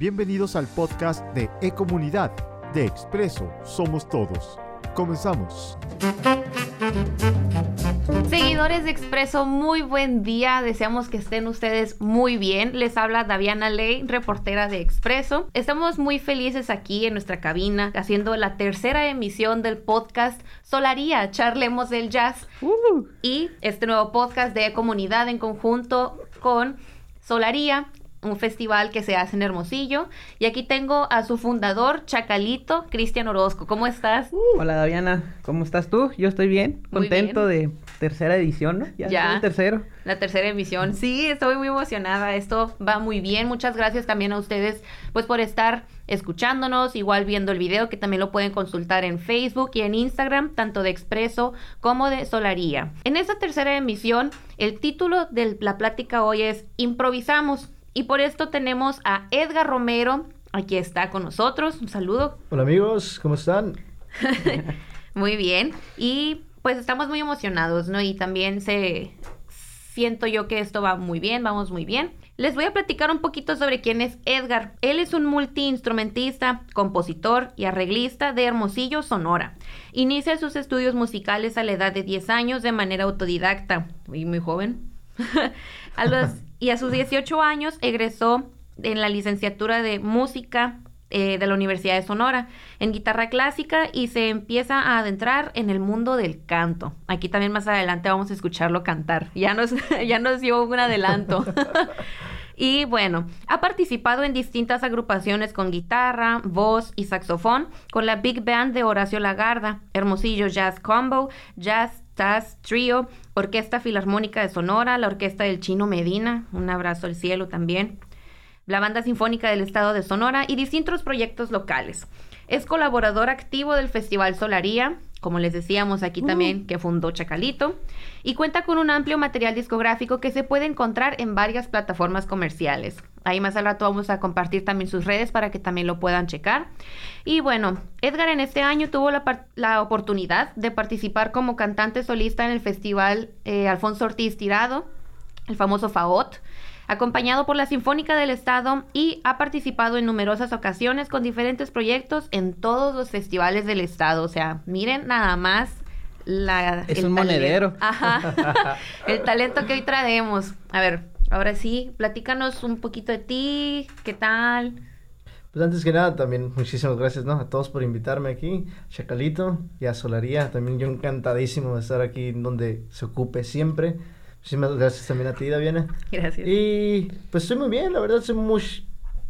Bienvenidos al podcast de E-Comunidad. De Expreso Somos Todos. Comenzamos. Seguidores de Expreso, muy buen día. Deseamos que estén ustedes muy bien. Les habla Daviana Ley, reportera de Expreso. Estamos muy felices aquí en nuestra cabina haciendo la tercera emisión del podcast Solaría, charlemos del jazz. Y este nuevo podcast de comunidad en conjunto con Solaría, un festival que se hace en Hermosillo. Y aquí tengo a su fundador, Chacalito, Cristian Orozco. ¿Cómo estás? Hola Daviana, ¿cómo estás tú? Yo estoy bien, Muy contento de tercera edición, ¿no? Ya. es el tercero. La tercera emisión. Sí, estoy muy emocionada. Esto va muy bien. Muchas gracias también a ustedes, pues, por estar escuchándonos, igual viendo el video, que también lo pueden consultar en Facebook y en Instagram, tanto de Expreso como de Solaría. En esta tercera emisión, el título de la plática hoy es Improvisamos. Y por esto tenemos a Edgar Romero. Aquí está con nosotros. Un saludo. Hola amigos, ¿cómo están? Muy bien. Y pues estamos muy emocionados, ¿no? Y también se siento yo que esto va muy bien, vamos muy bien. Les voy a platicar un poquito sobre quién es Edgar. Él es un multiinstrumentista, compositor y arreglista de Hermosillo, Sonora. Inicia sus estudios musicales a la edad de 10 años de manera autodidacta. Muy, muy joven. a los, y a sus 18 años egresó en la licenciatura de música eh, de la Universidad de Sonora en guitarra clásica y se empieza a adentrar en el mundo del canto. Aquí también más adelante vamos a escucharlo cantar. Ya nos, ya nos dio un adelanto. Y bueno, ha participado en distintas agrupaciones con guitarra, voz y saxofón, con la Big Band de Horacio Lagarda, Hermosillo Jazz Combo, Jazz Jazz Trio, Orquesta Filarmónica de Sonora, la Orquesta del Chino Medina, un abrazo al cielo también, la Banda Sinfónica del Estado de Sonora y distintos proyectos locales. Es colaborador activo del Festival Solaría, como les decíamos aquí también, que fundó Chacalito, y cuenta con un amplio material discográfico que se puede encontrar en varias plataformas comerciales. Ahí más al rato vamos a compartir también sus redes para que también lo puedan checar. Y bueno, Edgar en este año tuvo la, la oportunidad de participar como cantante solista en el Festival eh, Alfonso Ortiz Tirado, el famoso FAOT, acompañado por la Sinfónica del Estado y ha participado en numerosas ocasiones con diferentes proyectos en todos los festivales del Estado. O sea, miren nada más la... Es el un talento. monedero. Ajá. el talento que hoy traemos. A ver, ahora sí, platícanos un poquito de ti, ¿qué tal? Pues antes que nada, también muchísimas gracias, ¿no? A todos por invitarme aquí, Chacalito y a Solaría. También yo encantadísimo de estar aquí donde se ocupe siempre. Muchísimas gracias también a ti, Daviana. Gracias. Y pues estoy muy bien, la verdad, estoy muy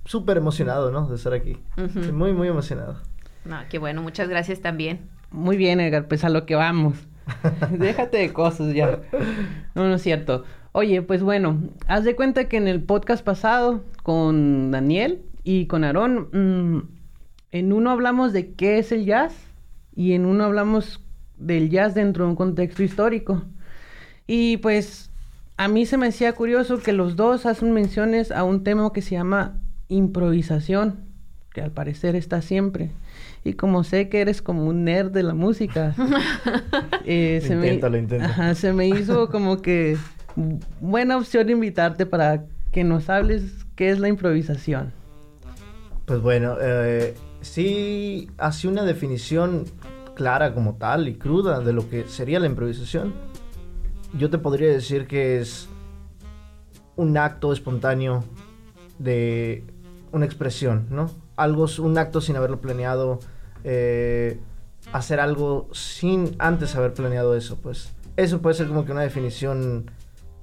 súper emocionado, ¿no? De estar aquí. Estoy muy, muy emocionado. No, qué bueno, muchas gracias también. Muy bien, Edgar, pues a lo que vamos. Déjate de cosas ya. No, no es cierto. Oye, pues bueno, haz de cuenta que en el podcast pasado con Daniel y con Aarón, mm, en uno hablamos de qué es el jazz y en uno hablamos del jazz dentro de un contexto histórico. Y pues a mí se me hacía curioso que los dos hacen menciones a un tema que se llama improvisación, que al parecer está siempre. Y como sé que eres como un nerd de la música, eh, Lo se, me, intento, lo intento. Ajá, se me hizo como que buena opción invitarte para que nos hables qué es la improvisación. Pues bueno, eh, sí hace una definición clara como tal y cruda de lo que sería la improvisación. Yo te podría decir que es un acto espontáneo de una expresión, ¿no? Algo, un acto sin haberlo planeado, eh, hacer algo sin antes haber planeado eso, pues. Eso puede ser como que una definición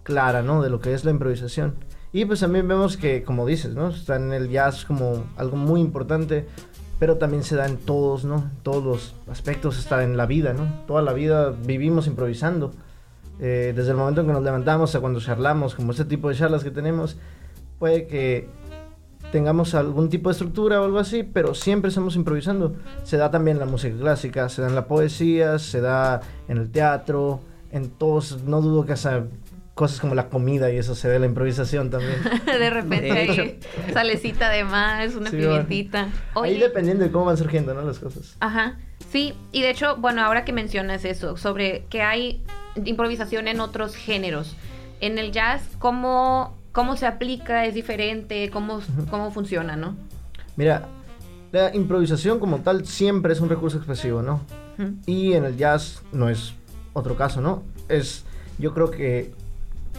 clara, ¿no? De lo que es la improvisación. Y pues también vemos que, como dices, ¿no? Está en el jazz como algo muy importante, pero también se da en todos, ¿no? En todos los aspectos, está en la vida, ¿no? Toda la vida vivimos improvisando. Eh, desde el momento en que nos levantamos a cuando charlamos, como este tipo de charlas que tenemos, puede que tengamos algún tipo de estructura o algo así, pero siempre estamos improvisando. Se da también en la música clásica, se da en la poesía, se da en el teatro, en todos, no dudo que hasta cosas como la comida y eso se ve la improvisación también. de repente ahí, salecita de más, una Sí. Ahí dependiendo de cómo van surgiendo, ¿no? Las cosas. Ajá, sí, y de hecho, bueno, ahora que mencionas eso, sobre que hay improvisación en otros géneros, en el jazz, ¿cómo, cómo se aplica? ¿Es diferente? ¿Cómo, cómo funciona, no? Mira, la improvisación como tal siempre es un recurso expresivo, ¿no? Y en el jazz no es otro caso, ¿no? Es, yo creo que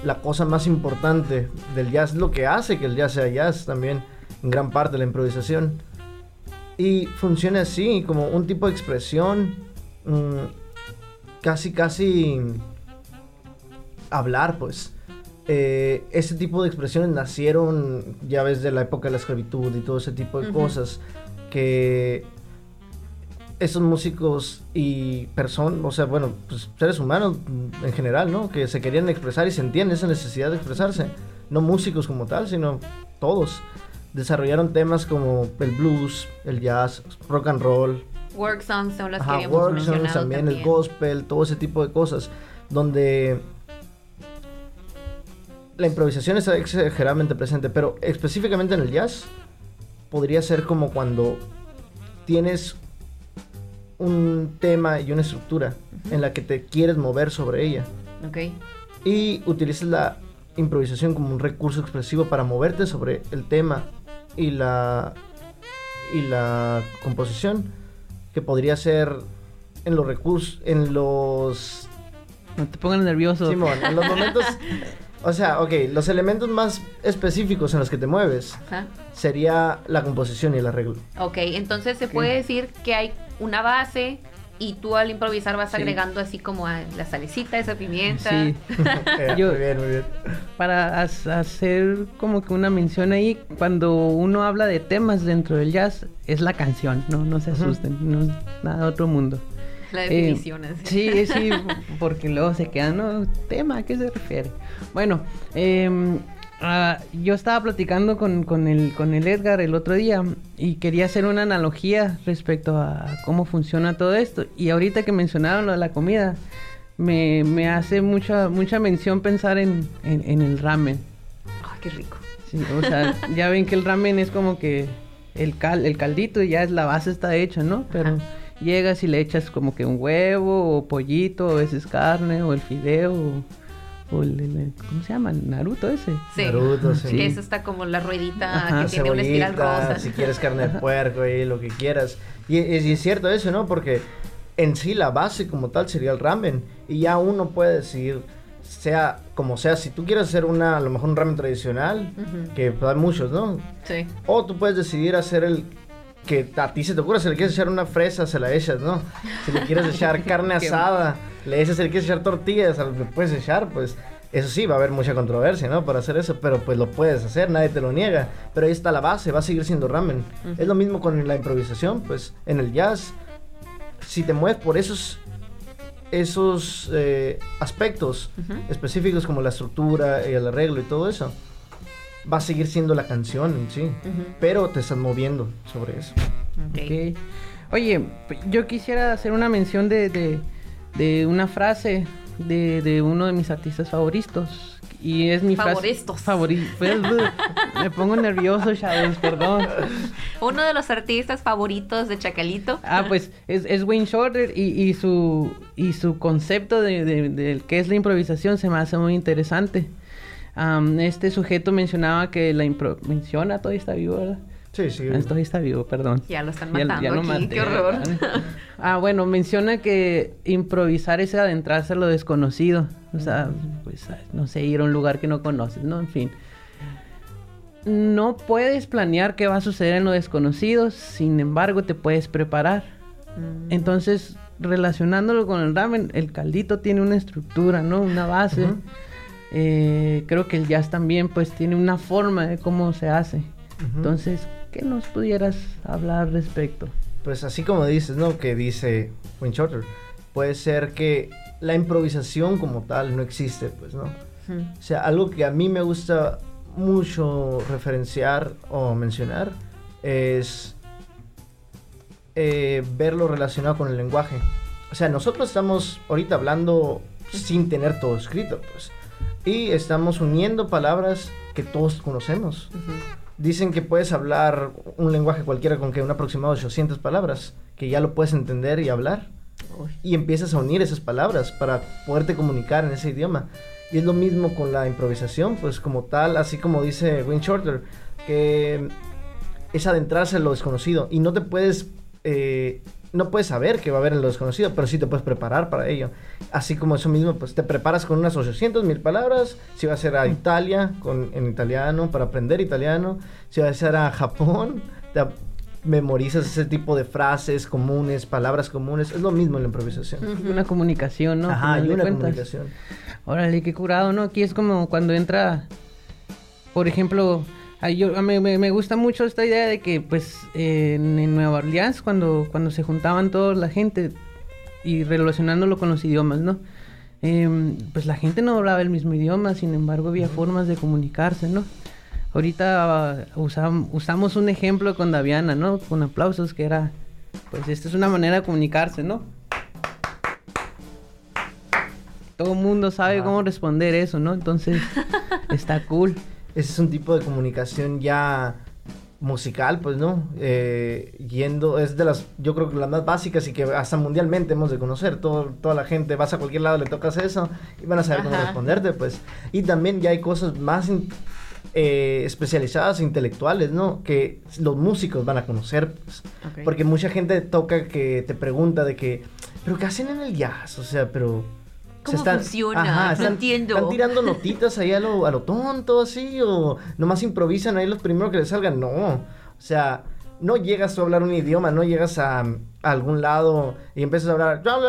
la cosa más importante del jazz, lo que hace que el jazz sea jazz también, en gran parte la improvisación. Y funciona así, como un tipo de expresión, mm, casi, casi hablar, pues. Eh, ese tipo de expresiones nacieron, ya ves, de la época de la esclavitud y todo ese tipo de cosas que esos músicos y personas, o sea, bueno, pues seres humanos en general, ¿no? Que se querían expresar y sentían esa necesidad de expresarse. No músicos como tal, sino todos. Desarrollaron temas como el blues, el jazz, rock and roll, Work songs son las que habíamos work songs mencionado también, también. el gospel, todo ese tipo de cosas, donde la improvisación está exageradamente presente, pero específicamente en el jazz podría ser como cuando tienes un tema y una estructura en la que te quieres mover sobre ella Ok. y utilizas la improvisación como un recurso expresivo para moverte sobre el tema y la y la composición que podría ser en los recursos en los No te pongas nervioso. Simón, en los momentos o sea, ok, los elementos más específicos en los que te mueves Ajá. sería la composición y el arreglo. Ok, entonces se puede decir que hay una base y tú al improvisar vas Sí. agregando así como a la salecita, esa pimienta. Sí. Eh, Yo- muy bien, muy bien. Para hacer como que una mención ahí, cuando uno habla de temas dentro del jazz, es la canción, no, no se asusten, no es nada de otro mundo. La Eh, definición así. Sí, sí, porque luego se quedan, ¿no? ¿Tema? ¿A qué se refiere? Bueno, em, ah, yo estaba platicando con, con el, con el Edgar el otro día y quería hacer una analogía respecto a cómo funciona todo esto. Y ahorita que mencionaron lo de la comida, me, me hace mucha, mucha mención pensar en, en, en el ramen. Ay, qué rico. Sí, o sea, ya ven que el ramen es como que el cal, el caldito y ya es la base está hecha, ¿no? Pero Ajá. llegas y le echas como que un huevo o pollito, o a veces carne o el fideo o, o el, el- ¿cómo se llama? Naruto ese. Sí. Naruto, sí. Que eso está como la ruedita Ajá. que tiene una espiral rosa. si quieres carne de puerco y lo que quieras. Y, y- y es cierto eso, ¿no? Porque en sí la base como tal sería el ramen. Y ya uno puede decir, sea como sea, si tú quieres hacer una, a lo mejor un ramen tradicional, Ujú. que pues, hay muchos, ¿no? Sí. O tú puedes decidir hacer el que a ti se te ocurra. Si le quieres echar una fresa, se la echas, ¿no? Si le quieres echar carne Qué asada, le. Si le quieres echar tortillas, le puedes echar, pues. Eso sí, va a haber mucha controversia, ¿no? Para hacer eso, pero pues lo puedes hacer, nadie te lo niega. Pero ahí está la base, va a seguir siendo ramen. Ujú. Es lo mismo con la improvisación, pues en el jazz, si te mueves por esos, esos eh, aspectos Ujú. específicos como la estructura y el arreglo y todo eso, va a seguir siendo la canción en sí. Pero te estás moviendo sobre eso. Ok. Ok. Oye, yo quisiera hacer una mención de, de, de una frase de, de uno de mis artistas favoritos. Y es mi Favoristos. frase. Favoritos. Me pongo nervioso, chavos, perdón. Uno de los artistas favoritos de Chacalito. Ah, pues es, es Wayne Shorter y, y su, y su concepto de, de, de qué es la improvisación se me hace muy interesante. Am, este sujeto mencionaba que la impro... Menciona, todavía está vivo, ¿verdad? Sí, sí. Ah, Todavía está vivo, perdón. Ya lo están Ya- matando ya lo aquí. maté, Qué horror. ¿verdad? Ah, bueno, menciona que improvisar es adentrarse a lo desconocido. O sea, pues, no sé, ir a un lugar que no conoces, ¿no? En fin. No puedes planear qué va a suceder en lo desconocido, sin embargo, te puedes preparar. Mm. Entonces, relacionándolo con el ramen, el caldito tiene una estructura, ¿no? Una base. Eh, creo que el jazz también, pues, tiene una forma de cómo se hace. Ujú. Entonces, ¿qué nos pudieras hablar al respecto? Pues así como dices, ¿no? Que dice Wayne Shorter, puede ser que la improvisación como tal no existe, pues, ¿no? O sea, algo que a mí me gusta mucho referenciar o mencionar es eh, verlo relacionado con el lenguaje. O sea, nosotros estamos ahorita hablando sin tener todo escrito, pues. Y estamos uniendo palabras que todos conocemos. Dicen que puedes hablar un lenguaje cualquiera con que un aproximado de 800 palabras, que ya lo puedes entender y hablar. Y empiezas a unir esas palabras para poderte comunicar en ese idioma. Y es lo mismo con la improvisación, pues como tal, así como dice Wayne Shorter, que es adentrarse en lo desconocido y no te puedes eh, no puedes saber qué va a haber en lo desconocido, pero sí te puedes preparar para ello. Así como eso mismo, pues te preparas con unas 800 mil palabras, si vas a ser a Italia con, en italiano, para aprender italiano, si vas a ser a Japón, te memorizas ese tipo de frases comunes, palabras comunes, es lo mismo en la improvisación. Una comunicación, ¿no? Ajá, Final y de una cuentas. comunicación. Órale, qué curado, ¿no? Aquí es como cuando entra, por ejemplo, a, yo, mí me, me gusta mucho esta idea de que, pues, eh, en, en Nueva Orleans, cuando, cuando se juntaban toda la gente y relacionándolo con los idiomas, ¿no? Em, pues la gente no hablaba el mismo idioma, sin embargo, había formas de comunicarse, ¿no? Ahorita ah, usam- usamos un ejemplo con Daviana, ¿no? Con aplausos, que era, pues, esta es una manera de comunicarse, ¿no? Todo el mundo sabe Ajá. cómo responder eso, ¿no? Entonces, está cool. Ese es un tipo de comunicación ya musical, pues, ¿no? Eh, yendo, es de las, yo creo que las más básicas y que hasta mundialmente hemos de conocer. Todo, toda la gente, vas a cualquier lado, le tocas eso y van a saber cómo responderte, pues. Y también ya hay cosas más in- eh, especializadas, intelectuales, ¿no? Que los músicos van a conocer, pues. Porque mucha gente toca que te pregunta de que, ¿pero qué hacen en el jazz? O sea, pero... se ¿Cómo funciona? No entiendo. Están tirando notitas ahí a lo, a lo tonto, así, o nomás improvisan ahí los primeros que les salgan. No, o sea, no llegas a hablar un idioma, no llegas a, a algún lado y empiezas a hablar... No,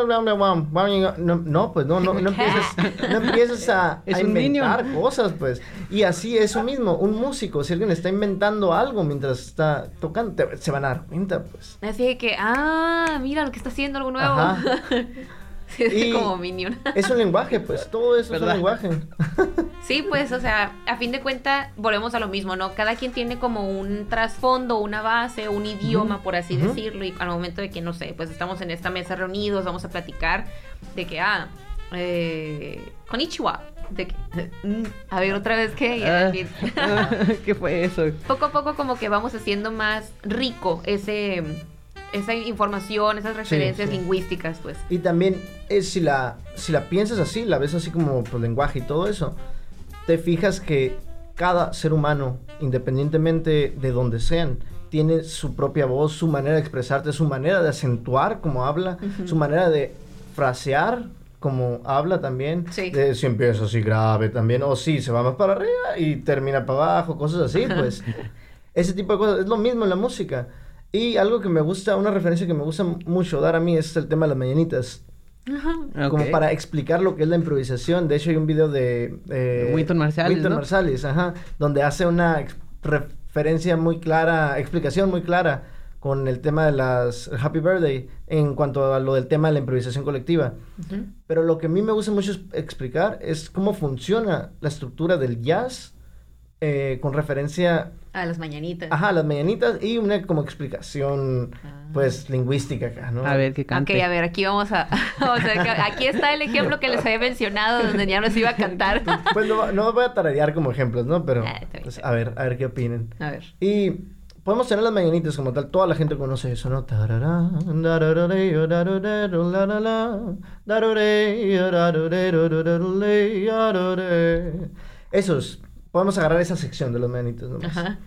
no pues no, no, no empiezas, no empiezas a, inventar cosas, pues. Y así, eso mismo, un músico, si alguien está inventando algo mientras está tocando, te- se van a dar cuenta, pues. Así que, ah, mira lo que está haciendo algo nuevo. Ajá. Sí, Y- como Minion. Es un lenguaje, pues, todo eso es un lenguaje. Sí, pues, o sea, a fin de cuentas, volvemos a lo mismo, ¿no? Cada quien tiene como un trasfondo, una base, un idioma, por así decirlo, y al momento de que, no sé, pues estamos en esta mesa reunidos, vamos a platicar de que, ah, eh, Konnichiwa. De que, mm, a ver, otra vez que... Ah, ¿Qué fue eso? poco a poco como que vamos haciendo más rico ese esa información, esas referencias sí. lingüísticas, pues. Y también, es, si, la, si la piensas así, la ves así como pues, lenguaje y todo eso, te fijas que cada ser humano, independientemente de donde sean, tiene su propia voz, su manera de expresarte, su manera de acentuar como habla, su manera de frasear como habla también. Sí. De si empieza así grave también, o si se va más para arriba y termina para abajo, cosas así, pues. Ese tipo de cosas. Es lo mismo en la música. Y algo que me gusta, una referencia que me gusta mucho dar a mí es el tema de las mañanitas. Como Ok. para explicar lo que es la improvisación. De hecho, hay un video de... eh, Wynton Marsalis, Wynton ¿no? Marsalis, ajá. Donde hace una referencia muy clara, explicación muy clara con el tema de las Happy Birthday en cuanto a lo del tema de la improvisación colectiva. Pero lo que a mí me gusta mucho es- explicar es cómo funciona la estructura del jazz eh, con referencia A las mañanitas. ajá, las mañanitas y una como explicación Ah. pues lingüística acá, ¿no? A ver, que Ok, cante. a ver, aquí vamos a, vamos a ver que- aquí está el ejemplo que les había mencionado donde ya nos iba a cantar. Pues no, no voy a tararear como ejemplos, ¿no? Pero Ah, bien, pues, a ver, a ver qué opinen. A ver. Y podemos tener las mañanitas como tal, toda la gente conoce eso, ¿no? Tarará, dararareo, podemos agarrar esa sección de las mañanitas nomás. Ajá.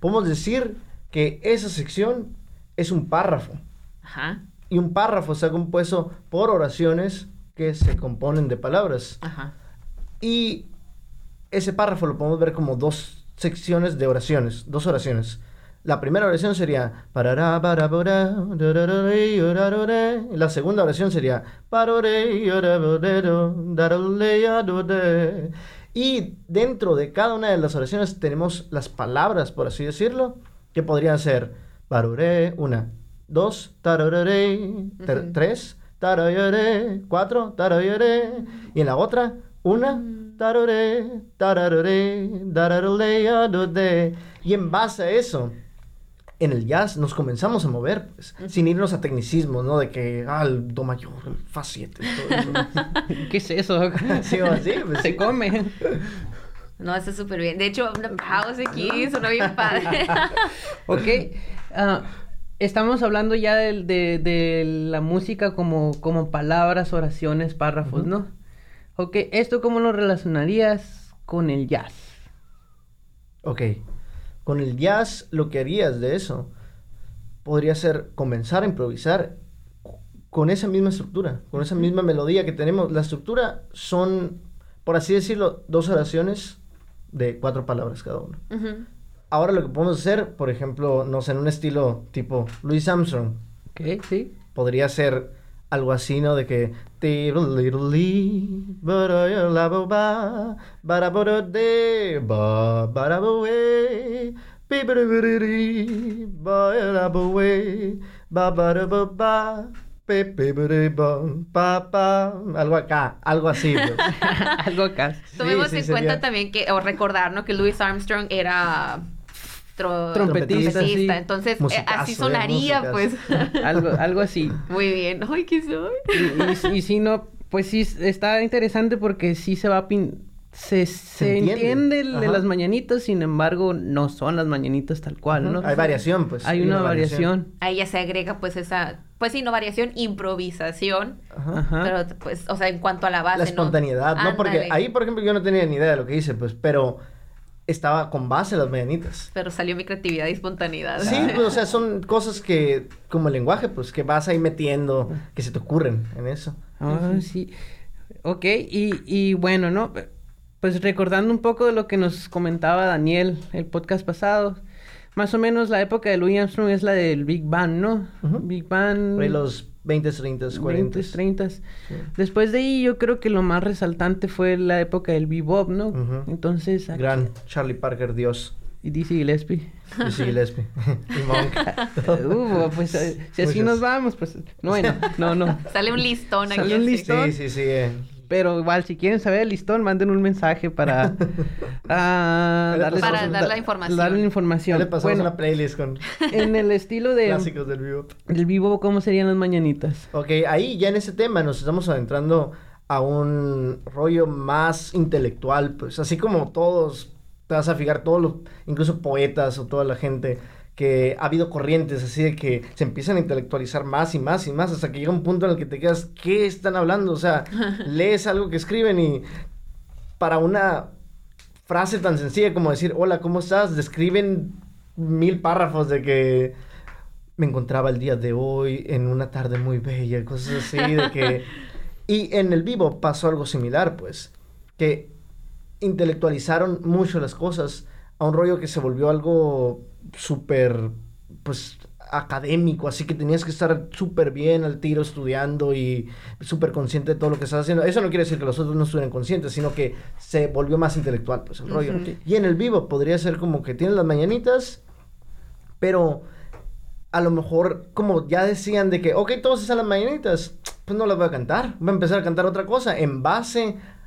Podemos decir que esa sección es un párrafo. Ajá. Y un párrafo está compuesto por oraciones que se componen de palabras. Ajá. Y ese párrafo lo podemos ver como dos secciones de oraciones, dos oraciones. La primera oración sería la segunda oración sería Y dentro de cada una de las oraciones tenemos las palabras, por así decirlo, que podrían ser parore, una, dos, tarorore, ter- tres, tarayore, cuatro, tarayore, y en la otra, una, tarore, tararore, dararole, adode. Y en base a eso, en el jazz nos comenzamos a mover, pues, sin irnos a tecnicismos, ¿no? De que, ah, el do mayor, el fa 7, todo eso. ¿Qué es eso? Sí, o así, pues, Se sí. come. No, está súper bien. De hecho, una pausa aquí, sonó bien padre. Ok. ah, estamos hablando ya del- de, de la música como, como palabras, oraciones, párrafos. ¿no? Ok, ¿esto cómo lo relacionarías con el jazz? Ok. Con el jazz, lo que harías de eso podría ser comenzar a improvisar con esa misma estructura, con esa misma melodía que tenemos. La estructura son, por así decirlo, dos oraciones de cuatro palabras cada una. Ahora lo que podemos hacer, por ejemplo, no sé, en un estilo tipo Louis Armstrong, Ok, sí. podría ser algo así, ¿no? De que... "Ti-ru-li-ru-li, ba-ra-ya-la-bo-ba, ba-ra-bo-ra-de, ba, ba-ra-bo-we, pi-ba-ra-ba-ra-ri, ba-ra-bo-we, ba-ba-ra-ba-ba, pe-pe-ba-ra-bam, pa-pa. Algo acá, algo así. pues. Algo acá. Tomemos sí, en sería- cuenta también que, o recordar, ¿no? Que Louis Armstrong era tro- Trompetista, sí. Entonces, eh, así eh, sonaría, pues. Algo, algo así. Muy bien. Ay, ¿qué soy? Y, y, y si no, pues sí, está interesante porque sí se va a pin... Se, se, entiende. entiende, el de las mañanitas, sin embargo, no son las mañanitas tal cual, ¿no? Hay variación, pues. Hay una variación. Ahí ya se agrega, pues, esa, pues sí, no variación, improvisación. Ajá. Pero, pues, o sea, en cuanto a la base, la ¿no? espontaneidad, ¿no? Porque Ándale. ahí, por ejemplo, yo no tenía ni idea de lo que hice, pues, pero estaba con base las mañanitas. Pero salió mi creatividad y espontaneidad. Sí, pues, o sea, son cosas que, como el lenguaje, pues, que vas ahí metiendo, que se te ocurren en eso. Ah, sí. Ok, y, y bueno, ¿no? Pues recordando un poco de lo que nos comentaba Daniel el podcast pasado, más o menos la época de Louis Armstrong es la del Big Bang, ¿no? Big Bang. Los 20, 30, 40. 20, 30. Después de ahí yo creo que lo más resaltante fue la época del bebop, ¿no? Ujú. Entonces, aquí- Gran Charlie Parker, Dios. y Dizzy Gillespie. Dizzy Gillespie. y Monk. Uh, pues eh, si así nos vamos, pues no, bueno, no, no. Sale un listón aquí. Sale un listón. Sí, sí, sí. eh. Pero igual, si quieren saber el listón, manden un mensaje para ah, le darles- Para dar la información. darle información. le pasamos Bueno, una playlist con en el estilo de clásicos del vivo. del vivo, ¿cómo serían las mañanitas? Ok, ahí ya en ese tema nos estamos adentrando a un rollo más intelectual, pues así como todos, te vas a fijar, todos los, incluso poetas o toda la gente, que ha habido corrientes así de que se empiezan a intelectualizar más y más y más hasta que llega un punto en el que te quedas, ¿qué están hablando? O sea, lees algo que escriben y para una frase tan sencilla como decir, hola, ¿cómo estás? Describen mil párrafos de que me encontraba el día de hoy en una tarde muy bella, cosas así, de que... Y en el vivo pasó algo similar, pues, que intelectualizaron mucho las cosas a un rollo que se volvió algo súper, pues, académico, así que tenías que estar súper bien al tiro estudiando y súper consciente de todo lo que estás haciendo. Eso no quiere decir que los otros no estuvieran conscientes, sino que se volvió más intelectual, pues, el rollo. Y en el vivo podría ser como que tienen las mañanitas, pero a lo mejor, como ya decían de que, ok, todos están las mañanitas, pues no las voy a cantar, voy a empezar a cantar otra cosa en base a,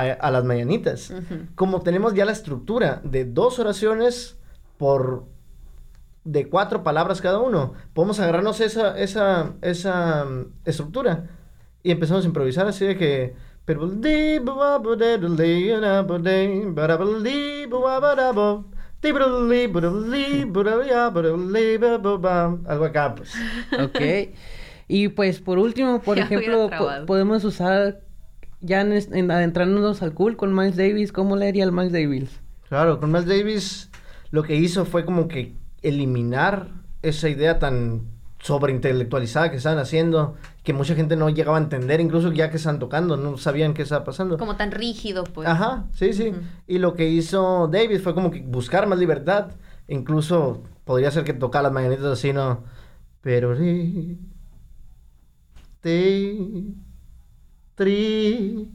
a las mañanitas. Ujú. Como tenemos ya la estructura de dos oraciones por de cuatro palabras cada uno, podemos agarrarnos esa, esa, esa mm, estructura y empezamos a improvisar así de que algo acá pues Ok. y pues por último, por Ya ejemplo, po- podemos usar ya en, en adentrándonos al cool con Miles Davis, ¿cómo le haría al Miles Davis? Claro, con Miles Davis lo que hizo fue como que eliminar esa idea tan sobreintelectualizada que estaban haciendo, que mucha gente no llegaba a entender, incluso ya que estaban tocando, no sabían qué estaba pasando. Como tan rígido, pues. Ajá, sí, sí. Y lo que hizo Davis fue como que buscar más libertad. Incluso podría ser que tocara las mañanitas así, ¿no? Pero ri, ti, tri,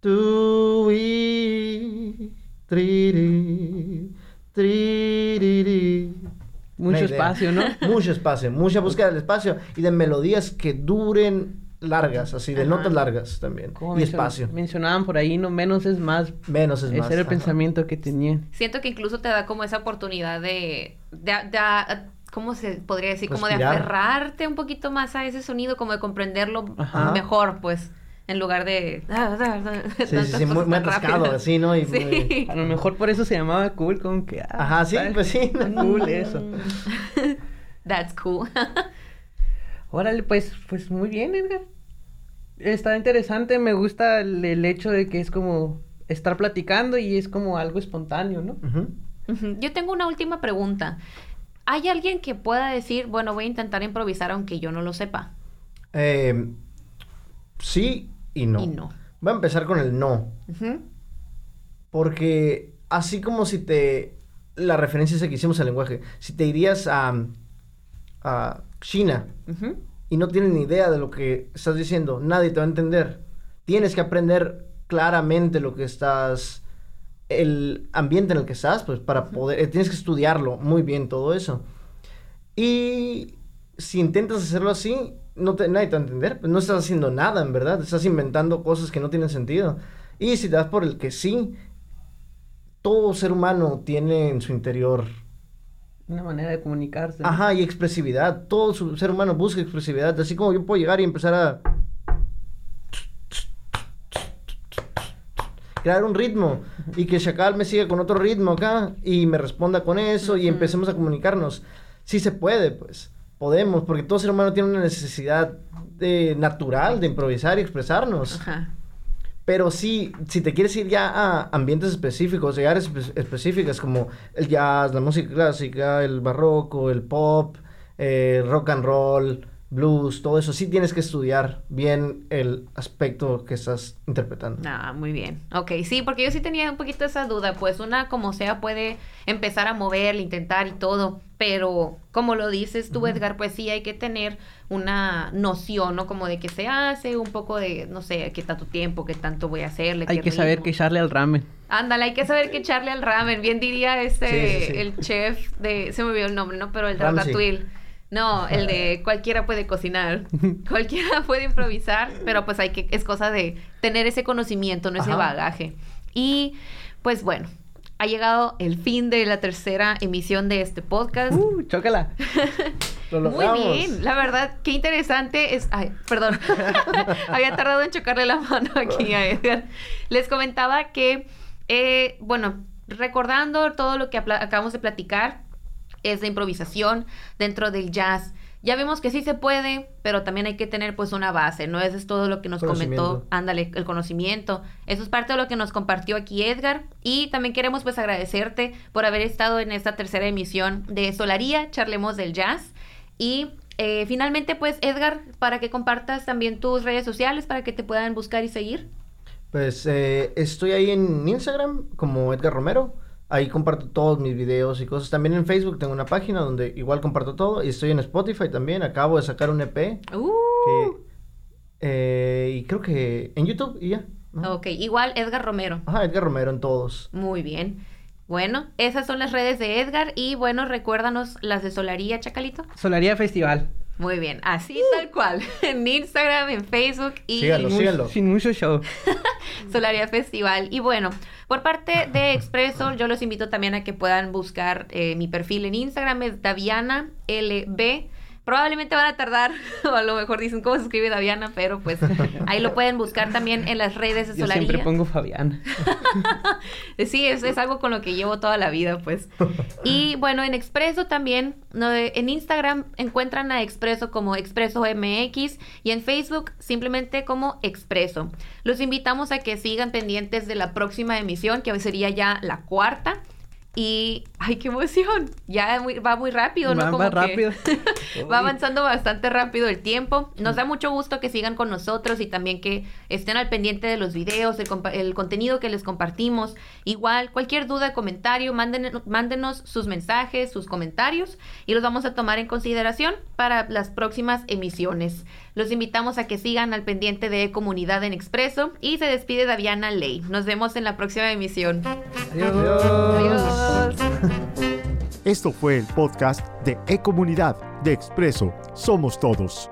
tu, i, tri, ri, tri, ri, ri. Mucho espacio, ¿no? Mucho espacio, mucha búsqueda del espacio y de melodías que duren largas, así, de Ajá. notas largas también. Como Y mencion- espacio. Mencionaban por ahí, no menos es más. Menos es Ese más. era el ajá. pensamiento que tenían. Siento que incluso te da como esa oportunidad de, de, de- ¿cómo se podría decir? Como de aferrarte un poquito más a ese sonido, como de comprenderlo Ajá. mejor, pues, en lugar de... Sí, sí, sí, muy, muy atascado, así, ¿no? Y muy- Sí. A lo mejor por eso se llamaba cool, como que. ah, Ajá, sí, pues sí. cool eso. That's cool. Órale, pues, pues muy bien, Edgar. Está interesante, me gusta el, el hecho de que es como estar platicando y es como algo espontáneo, ¿no? Ujú. Yo tengo una última pregunta. ¿Hay alguien que pueda decir, bueno, voy a intentar improvisar aunque yo no lo sepa? Eh, sí y no. Y no. Voy a empezar con el no. Porque así como si te... La referencia esa que hicimos al lenguaje. Si te irías a, a China y no tienes ni idea de lo que estás diciendo, nadie te va a entender. Tienes que aprender claramente lo que estás... El ambiente en el que estás, pues para poder... eh, tienes que estudiarlo muy bien todo eso. Y si intentas hacerlo así, no te, nadie te va a entender. Pues no estás haciendo nada, en verdad. Estás inventando cosas que no tienen sentido. Y si te das por el que sí, todo ser humano tiene en su interior Una manera de comunicarse. Ajá, y expresividad. Todo su ser humano busca expresividad. Así como yo puedo llegar y empezar a. Crear un ritmo. Y que Chacal me siga con otro ritmo acá. Y me responda con eso. Y empecemos a comunicarnos. Sí se puede, pues. Podemos. Porque todo ser humano tiene una necesidad de, natural de improvisar y expresarnos. Ajá. Pero sí, si te quieres ir ya a ambientes específicos, de áreas espe- específicas como el jazz, la música clásica, el barroco, el pop, eh, rock and roll, blues, todo eso, sí tienes que estudiar bien el aspecto que estás interpretando. Ah, muy bien. Ok, sí, porque yo sí tenía un poquito esa duda, pues una como sea puede empezar a mover, intentar y todo, pero como lo dices tú, Edgar, pues sí hay que tener una noción, ¿no? Como de qué se hace, un poco de, no sé, qué tanto tiempo, qué tanto voy a hacerle. Hay qué que saber que echarle al ramen. Ándale, hay que saber que echarle al ramen. Bien diría ese, Sí, sí, sí. el chef de, se me olvidó el nombre, ¿no? Pero el. Ratatouille. No, el de cualquiera puede cocinar, cualquiera puede improvisar, pero pues hay que, es cosa de tener ese conocimiento, no ese Ajá. bagaje. Y pues bueno, ha llegado el fin de la tercera emisión de este podcast. Uh, chócala. Lo Muy bien, la verdad, qué interesante es. Ay, perdón. Había tardado en chocarle la mano aquí a Edgar. Les comentaba que, eh, bueno, recordando todo lo que acabamos de platicar, es de improvisación dentro del jazz. Ya vimos que sí se puede, pero también hay que tener pues una base, ¿no? Eso es todo lo que nos comentó, ándale, el conocimiento. Eso es parte de lo que nos compartió aquí Edgar. Y también queremos pues agradecerte por haber estado en esta tercera emisión de Solaría, charlemos del jazz. Y eh, finalmente pues Edgar, para que compartas también tus redes sociales, para que te puedan buscar y seguir. Pues eh, estoy ahí en Instagram como Edgar Romero. Ahí comparto todos mis videos y cosas. También en Facebook tengo una página donde igual comparto todo. Y estoy en Spotify también. Acabo de sacar un EP. Uh. que, eh, y creo que en YouTube y ya. ¿no? Ok, igual Edgar Romero. Ajá, Edgar Romero en todos. Muy bien. Bueno, esas son las redes de Edgar y bueno, recuérdanos las de Solaría, Chacalito. Solaría Festival. Muy bien, así tal cual. En Instagram, en Facebook y Síganlo. Sin mu- síganlo. Sin mucho show. Solaria Festival. Y bueno, por parte de Expreso, yo los invito también a que puedan buscar eh, mi perfil en Instagram, es Daviana LB. Probablemente van a tardar, o a lo mejor dicen cómo se escribe Daviana, pero pues ahí lo pueden buscar también en las redes de Yo siempre pongo Fabiana. Sí, es, es algo con lo que llevo toda la vida, pues. Y bueno, en Expreso también, no, en Instagram encuentran a Expreso como Expreso MX y en Facebook simplemente como Expreso. Los invitamos a que sigan pendientes de la próxima emisión, que hoy sería ya la cuarta. Y, ay, qué emoción. Ya muy- va muy rápido, ¿no? Va- Como va que rápido. va avanzando bastante rápido el tiempo. Nos da mucho gusto que sigan con nosotros y también que estén al pendiente de los videos, el, el contenido que les compartimos. Igual, cualquier duda, comentario, manden, mándenos sus mensajes, sus comentarios y los vamos a tomar en consideración para las próximas emisiones. Los invitamos a que sigan al pendiente de Comunidad en Expreso y se despide Daviana Ley. Nos vemos en la próxima emisión. Adiós. Adiós. Esto fue el podcast de E-Comunidad de Expreso Somos Todos.